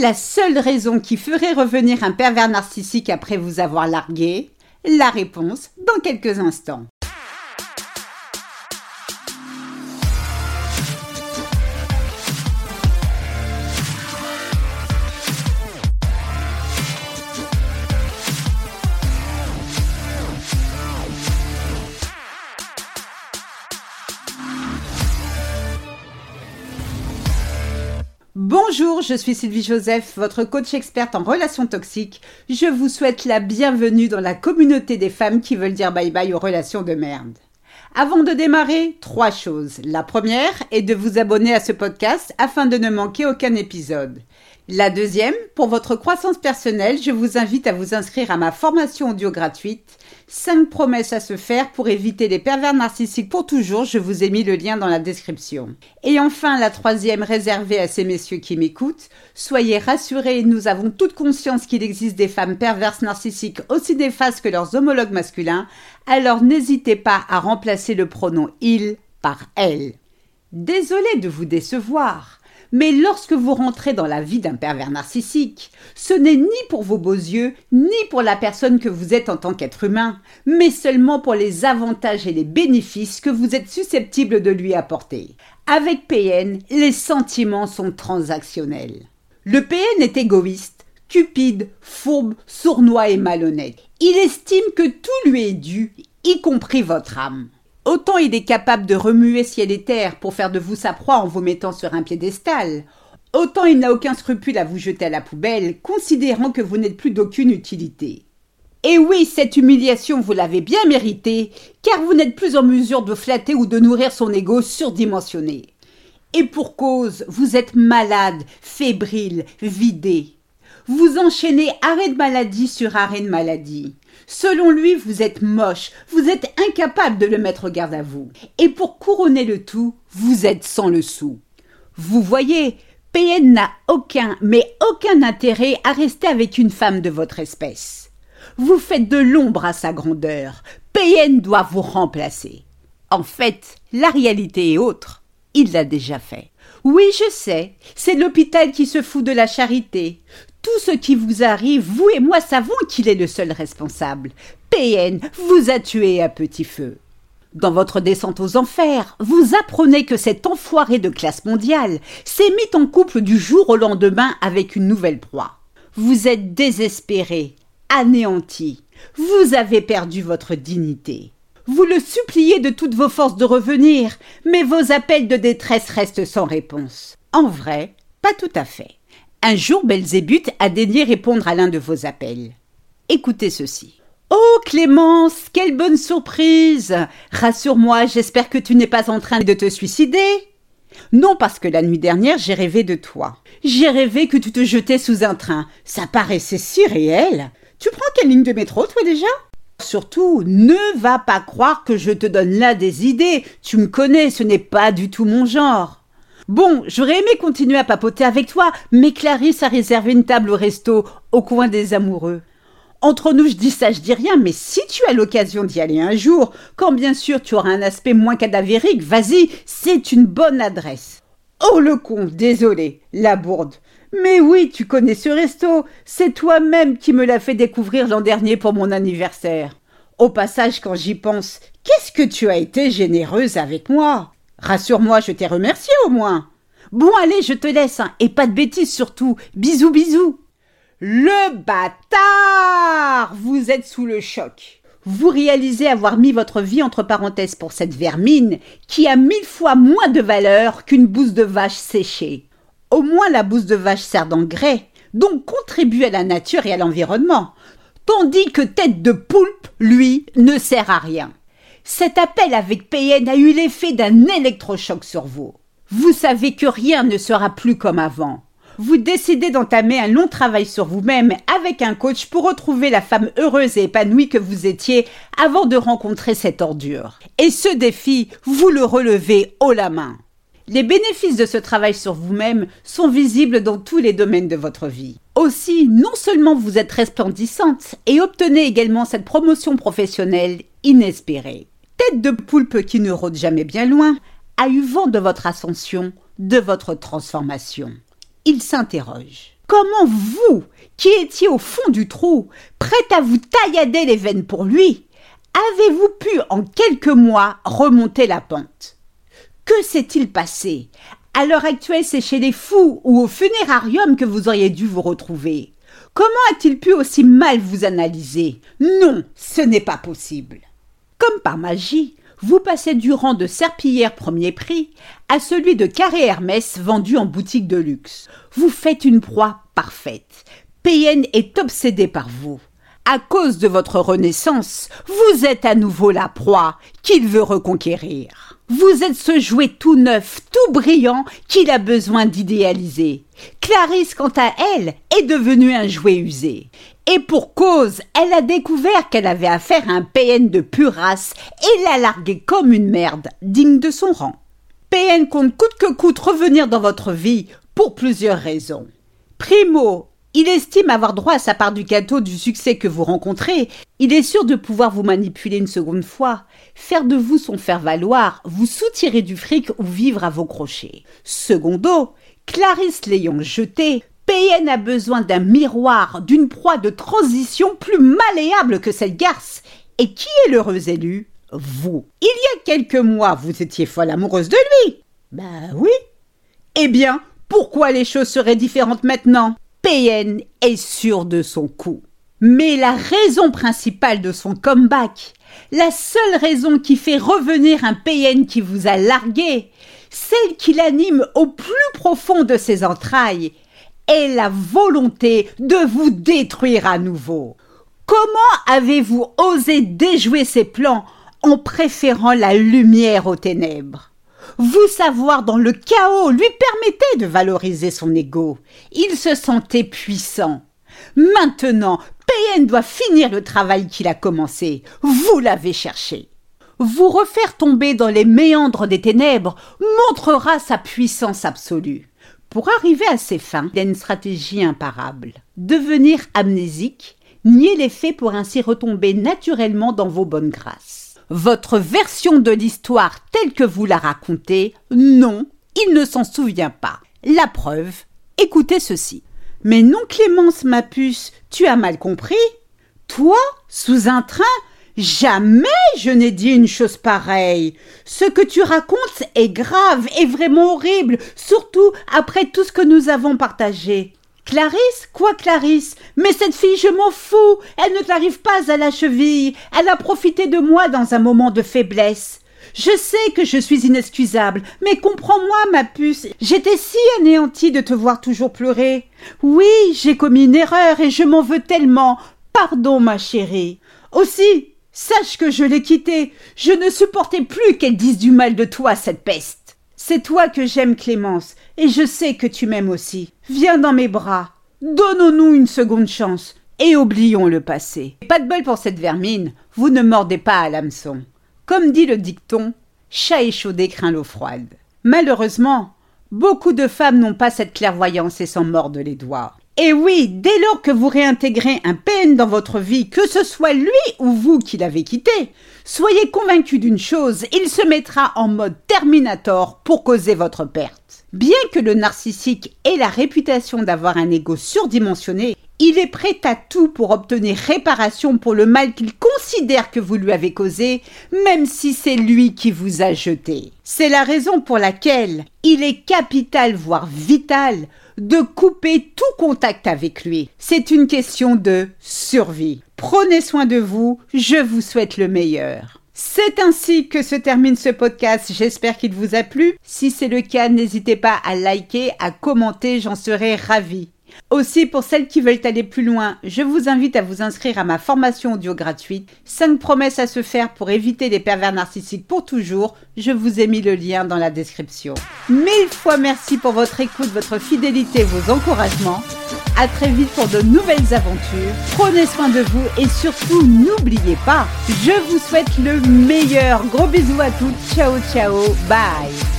la seule raison qui ferait revenir un pervers narcissique après vous avoir largué? La réponse dans quelques instants. Bonjour, je suis Sylvie Joseph, votre coach experte en relations toxiques. Je vous souhaite la bienvenue dans la communauté des femmes qui veulent dire bye bye aux relations de merde. Avant de démarrer, trois choses. La première est de vous abonner à ce podcast afin de ne manquer aucun épisode. La deuxième, pour votre croissance personnelle, je vous invite à vous inscrire à ma formation audio gratuite 5 promesses à se faire pour éviter les pervers narcissiques pour toujours. Je vous ai mis le lien dans la description. Et enfin, la troisième réservée à ces messieurs qui m'écoutent. Soyez rassurés, nous avons toute conscience qu'il existe des femmes perverses narcissiques aussi néfastes que leurs homologues masculins. Alors n'hésitez pas à remplacer le pronom il par elle. Désolé de vous décevoir. Mais lorsque vous rentrez dans la vie d'un pervers narcissique, ce n'est ni pour vos beaux yeux, ni pour la personne que vous êtes en tant qu'être humain, mais seulement pour les avantages et les bénéfices que vous êtes susceptible de lui apporter. Avec PN, les sentiments sont transactionnels. Le PN est égoïste, cupide, fourbe, sournois et malhonnête. Il estime que tout lui est dû, y compris votre âme. Autant il est capable de remuer ciel et terre pour faire de vous sa proie en vous mettant sur un piédestal, autant il n'a aucun scrupule à vous jeter à la poubelle, considérant que vous n'êtes plus d'aucune utilité. Et oui, cette humiliation, vous l'avez bien méritée, car vous n'êtes plus en mesure de flatter ou de nourrir son ego surdimensionné. Et pour cause, vous êtes malade, fébrile, vidé. Vous enchaînez arrêt de maladie sur arrêt de maladie. Selon lui, vous êtes moche, vous êtes incapable de le mettre garde à vous. Et pour couronner le tout, vous êtes sans le sou. Vous voyez, PN n'a aucun, mais aucun intérêt à rester avec une femme de votre espèce. Vous faites de l'ombre à sa grandeur. PN doit vous remplacer. En fait, la réalité est autre. Il l'a déjà fait. Oui, je sais, c'est l'hôpital qui se fout de la charité. Tout ce qui vous arrive, vous et moi savons qu'il est le seul responsable. PN vous a tué à petit feu. Dans votre descente aux enfers, vous apprenez que cet enfoiré de classe mondiale s'est mis en couple du jour au lendemain avec une nouvelle proie. Vous êtes désespéré, anéanti. Vous avez perdu votre dignité. Vous le suppliez de toutes vos forces de revenir, mais vos appels de détresse restent sans réponse. En vrai, pas tout à fait. Un jour, Belzébuth a daigné répondre à l'un de vos appels. Écoutez ceci. Oh Clémence, quelle bonne surprise. Rassure-moi, j'espère que tu n'es pas en train de te suicider. Non, parce que la nuit dernière, j'ai rêvé de toi. J'ai rêvé que tu te jetais sous un train. Ça paraissait si réel. Tu prends quelle ligne de métro, toi déjà? Surtout, ne va pas croire que je te donne là des idées. Tu me connais, ce n'est pas du tout mon genre. Bon, j'aurais aimé continuer à papoter avec toi, mais Clarisse a réservé une table au resto, au coin des amoureux. Entre nous, je dis ça, je dis rien, mais si tu as l'occasion d'y aller un jour, quand bien sûr tu auras un aspect moins cadavérique, vas-y, c'est une bonne adresse. Oh le con, désolé, la bourde. Mais oui, tu connais ce resto, c'est toi-même qui me l'as fait découvrir l'an dernier pour mon anniversaire. Au passage, quand j'y pense, qu'est-ce que tu as été généreuse avec moi? Rassure-moi, je t'ai remercié au moins. Bon, allez, je te laisse, hein, et pas de bêtises surtout. Bisous, bisous. Le bâtard Vous êtes sous le choc. Vous réalisez avoir mis votre vie entre parenthèses pour cette vermine qui a mille fois moins de valeur qu'une bouse de vache séchée. Au moins la bouse de vache sert d'engrais, donc contribue à la nature et à l'environnement, tandis que tête de poulpe, lui, ne sert à rien. Cet appel avec PN a eu l'effet d'un électrochoc sur vous. Vous savez que rien ne sera plus comme avant. Vous décidez d'entamer un long travail sur vous-même avec un coach pour retrouver la femme heureuse et épanouie que vous étiez avant de rencontrer cette ordure. Et ce défi, vous le relevez haut la main. Les bénéfices de ce travail sur vous-même sont visibles dans tous les domaines de votre vie. Aussi, non seulement vous êtes resplendissante et obtenez également cette promotion professionnelle inespérée tête de poulpe qui ne rôde jamais bien loin, a eu vent de votre ascension, de votre transformation. Il s'interroge. Comment vous, qui étiez au fond du trou, prête à vous taillader les veines pour lui, avez-vous pu en quelques mois remonter la pente? Que s'est-il passé? À l'heure actuelle, c'est chez les fous ou au funérarium que vous auriez dû vous retrouver. Comment a-t-il pu aussi mal vous analyser? Non, ce n'est pas possible. Comme par magie, vous passez du rang de serpillière premier prix à celui de carré Hermès vendu en boutique de luxe. Vous faites une proie parfaite. PN est obsédé par vous. À cause de votre renaissance, vous êtes à nouveau la proie qu'il veut reconquérir. Vous êtes ce jouet tout neuf, tout brillant qu'il a besoin d'idéaliser. Clarisse, quant à elle, est devenue un jouet usé. Et pour cause, elle a découvert qu'elle avait affaire à un PN de pure et l'a largué comme une merde, digne de son rang. PN compte coûte que coûte revenir dans votre vie pour plusieurs raisons. Primo, il estime avoir droit à sa part du gâteau du succès que vous rencontrez. Il est sûr de pouvoir vous manipuler une seconde fois, faire de vous son faire-valoir, vous soutirer du fric ou vivre à vos crochets. Secondo, Clarisse l'ayant jeté, PN a besoin d'un miroir, d'une proie de transition plus malléable que cette garce. Et qui est l'heureux élu Vous. Il y a quelques mois, vous étiez folle amoureuse de lui. Ben oui. Eh bien, pourquoi les choses seraient différentes maintenant? PN est sûr de son coup. Mais la raison principale de son comeback, la seule raison qui fait revenir un PN qui vous a largué, celle qui l'anime au plus profond de ses entrailles, la volonté de vous détruire à nouveau. Comment avez-vous osé déjouer ses plans en préférant la lumière aux ténèbres? Vous savoir dans le chaos lui permettait de valoriser son ego. Il se sentait puissant. Maintenant, PN doit finir le travail qu'il a commencé. Vous l'avez cherché. Vous refaire tomber dans les méandres des ténèbres montrera sa puissance absolue. Pour arriver à ses fins, il a une stratégie imparable. Devenir amnésique, nier les faits pour ainsi retomber naturellement dans vos bonnes grâces. Votre version de l'histoire telle que vous la racontez, non, il ne s'en souvient pas. La preuve, écoutez ceci. Mais non Clémence, ma puce, tu as mal compris Toi, sous un train, Jamais je n'ai dit une chose pareille. Ce que tu racontes est grave et vraiment horrible, surtout après tout ce que nous avons partagé. Clarisse? Quoi Clarisse? Mais cette fille, je m'en fous. Elle ne t'arrive pas à la cheville. Elle a profité de moi dans un moment de faiblesse. Je sais que je suis inexcusable, mais comprends-moi, ma puce. J'étais si anéantie de te voir toujours pleurer. Oui, j'ai commis une erreur et je m'en veux tellement. Pardon, ma chérie. Aussi, Sache que je l'ai quittée. Je ne supportais plus qu'elle dise du mal de toi, cette peste. C'est toi que j'aime, Clémence, et je sais que tu m'aimes aussi. Viens dans mes bras. Donnons-nous une seconde chance, et oublions le passé. Pas de bol pour cette vermine, vous ne mordez pas à l'hameçon. Comme dit le dicton, chat échaudé craint l'eau froide. Malheureusement, beaucoup de femmes n'ont pas cette clairvoyance et s'en mordent les doigts. Et oui, dès lors que vous réintégrez un PN dans votre vie, que ce soit lui ou vous qui l'avez quitté, soyez convaincu d'une chose, il se mettra en mode Terminator pour causer votre perte. Bien que le narcissique ait la réputation d'avoir un ego surdimensionné, il est prêt à tout pour obtenir réparation pour le mal qu'il considère que vous lui avez causé, même si c'est lui qui vous a jeté. C'est la raison pour laquelle il est capital, voire vital, de couper tout contact avec lui. C'est une question de survie. Prenez soin de vous, je vous souhaite le meilleur. C'est ainsi que se termine ce podcast. J'espère qu'il vous a plu. Si c'est le cas, n'hésitez pas à liker, à commenter, j'en serai ravie. Aussi, pour celles qui veulent aller plus loin, je vous invite à vous inscrire à ma formation audio gratuite 5 promesses à se faire pour éviter les pervers narcissiques pour toujours. Je vous ai mis le lien dans la description. Mille fois merci pour votre écoute, votre fidélité, vos encouragements. À très vite pour de nouvelles aventures. Prenez soin de vous et surtout n'oubliez pas, je vous souhaite le meilleur. Gros bisous à toutes. Ciao ciao. Bye.